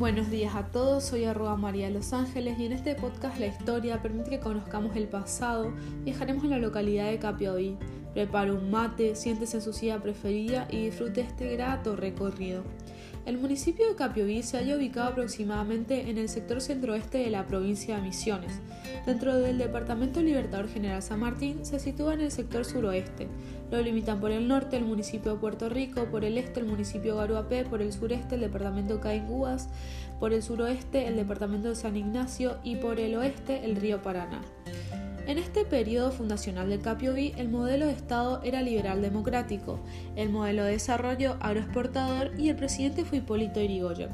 Buenos días a todos, soy arroba María Los Ángeles y en este podcast La Historia permite que conozcamos el pasado. Viajaremos a la localidad de Capiaví. Prepara un mate, siéntese en su silla preferida y disfrute este grato recorrido. El municipio de Capiaví se halla ubicado aproximadamente en el sector centroeste de la provincia de Misiones. Dentro del Departamento Libertador General San Martín se sitúa en el sector suroeste. Lo limitan por el norte el municipio de Puerto Rico, por el este el municipio de Garuapé, por el sureste el departamento de Caingúas, por el suroeste el departamento de San Ignacio y por el oeste el río Paraná. En este periodo fundacional del Capiobí, el modelo de Estado era liberal democrático, el modelo de desarrollo agroexportador y el presidente fue Hipólito Yrigoyen.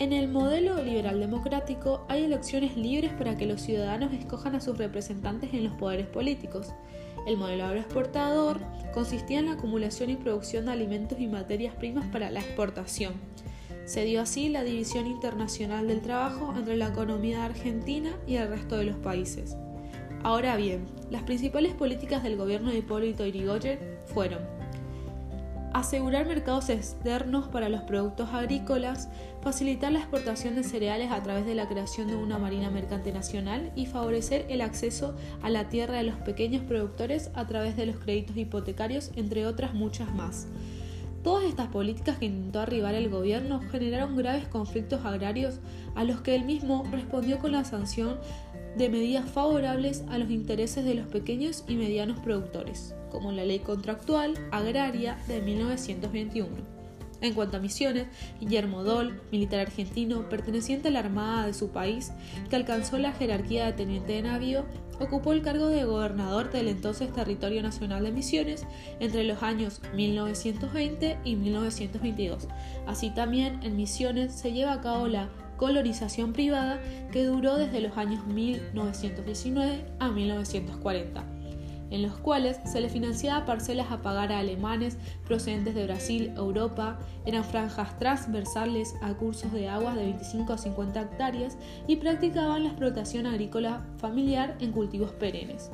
En el modelo liberal democrático hay elecciones libres para que los ciudadanos escojan a sus representantes en los poderes políticos. El modelo agroexportador consistía en la acumulación y producción de alimentos y materias primas para la exportación. Se dio así la división internacional del trabajo entre la economía argentina y el resto de los países. Ahora bien, las principales políticas del gobierno de Hipólito Yrigoyen fueron asegurar mercados externos para los productos agrícolas, facilitar la exportación de cereales a través de la creación de una marina mercante nacional y favorecer el acceso a la tierra de los pequeños productores a través de los créditos hipotecarios, entre otras muchas más. Todas estas políticas que intentó arribar el gobierno generaron graves conflictos agrarios a los que él mismo respondió con la sanción de medidas favorables a los intereses de los pequeños y medianos productores, como la Ley Contractual Agraria de 1921. En cuanto a misiones, Guillermo Dol, militar argentino perteneciente a la Armada de su país, que alcanzó la jerarquía de teniente de navío, ocupó el cargo de gobernador del entonces Territorio Nacional de Misiones entre los años 1920 y 1922. Así también en Misiones se lleva a cabo la colonización privada que duró desde los años 1919 a 1940, en los cuales se le financiaba parcelas a pagar a alemanes procedentes de Brasil, Europa, eran franjas transversales a cursos de aguas de 25 a 50 hectáreas y practicaban la explotación agrícola familiar en cultivos perennes.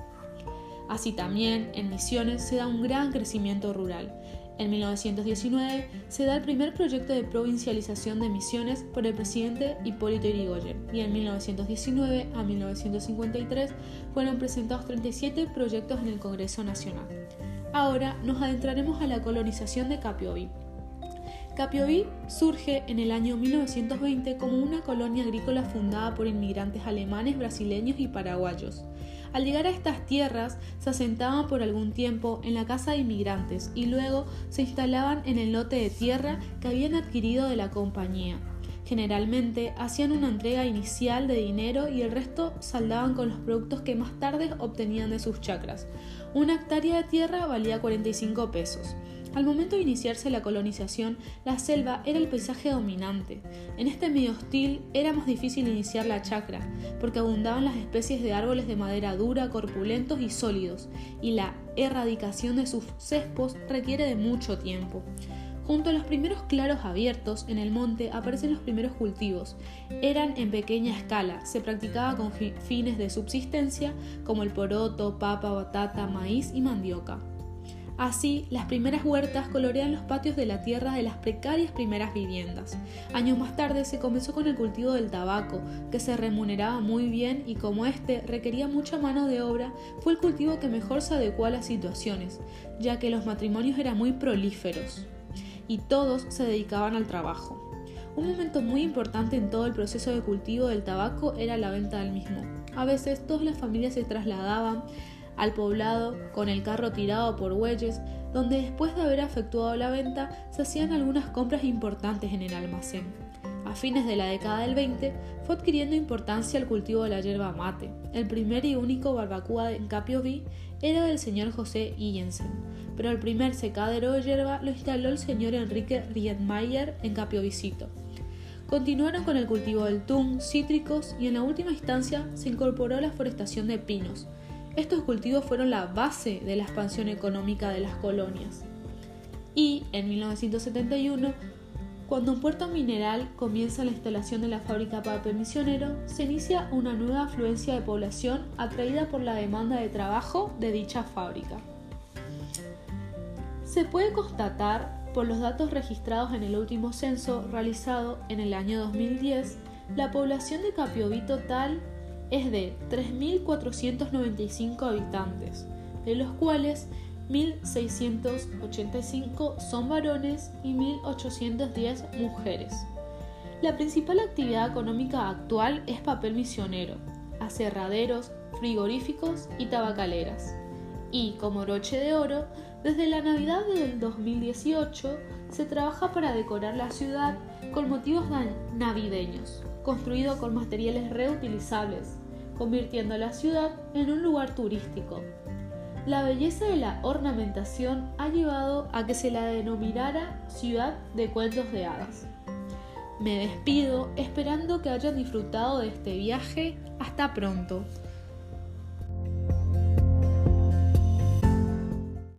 Así también, en Misiones se da un gran crecimiento rural. En 1919 se da el primer proyecto de provincialización de Misiones por el presidente Hipólito Yrigoyen y en 1919 a 1953 fueron presentados 37 proyectos en el Congreso Nacional. Ahora nos adentraremos a la colonización de Capiobí. Capiobí surge en el año 1920 como una colonia agrícola fundada por inmigrantes alemanes, brasileños y paraguayos. Al llegar a estas tierras, se asentaban por algún tiempo en la casa de inmigrantes y luego se instalaban en el lote de tierra que habían adquirido de la compañía. Generalmente hacían una entrega inicial de dinero y el resto saldaban con los productos que más tarde obtenían de sus chacras. Una hectárea de tierra valía 45 pesos. Al momento de iniciarse la colonización, la selva era el paisaje dominante. En este medio hostil era más difícil iniciar la chacra, porque abundaban las especies de árboles de madera dura, corpulentos y sólidos, y la erradicación de sus cespos requiere de mucho tiempo. Junto a los primeros claros abiertos en el monte aparecen los primeros cultivos. Eran en pequeña escala, se practicaba con fines de subsistencia como el poroto, papa, batata, maíz y mandioca. Así, las primeras huertas colorean los patios de la tierra de las precarias primeras viviendas. Años más tarde se comenzó con el cultivo del tabaco, que se remuneraba muy bien y como este requería mucha mano de obra, fue el cultivo que mejor se adecuó a las situaciones, ya que los matrimonios eran muy prolíferos y todos se dedicaban al trabajo. Un momento muy importante en todo el proceso de cultivo del tabaco era la venta del mismo. A veces todas las familias se trasladaban al poblado con el carro tirado por bueyes, donde después de haber efectuado la venta se hacían algunas compras importantes en el almacén. A fines de la década del 20 fue adquiriendo importancia el cultivo de la yerba mate. El primer y único barbacoa en Capiobí era del señor José Illensen, pero el primer secadero de yerba lo instaló el señor Enrique Riedmayer en Capiovicito. Continuaron con el cultivo del tún, cítricos y en la última instancia se incorporó la forestación de pinos, estos cultivos fueron la base de la expansión económica de las colonias. Y en 1971, cuando en Puerto Mineral comienza la instalación de la fábrica Papel Misionero, se inicia una nueva afluencia de población atraída por la demanda de trabajo de dicha fábrica. Se puede constatar Por los datos registrados en el último censo realizado en el año 2010, la población de Capiobí total es de 3.495 habitantes, de los cuales 1.685 son varones y 1.810 mujeres. La principal actividad económica actual es papel misionero, aserraderos, frigoríficos y tabacaleras. Y, como broche de oro, desde la Navidad del 2018 se trabaja para decorar la ciudad con motivos navideños, construido con materiales reutilizables, convirtiendo la ciudad en un lugar turístico. La belleza de la ornamentación ha llevado a que se la denominara ciudad de cuentos de hadas. Me despido esperando que hayan disfrutado de este viaje. Hasta pronto.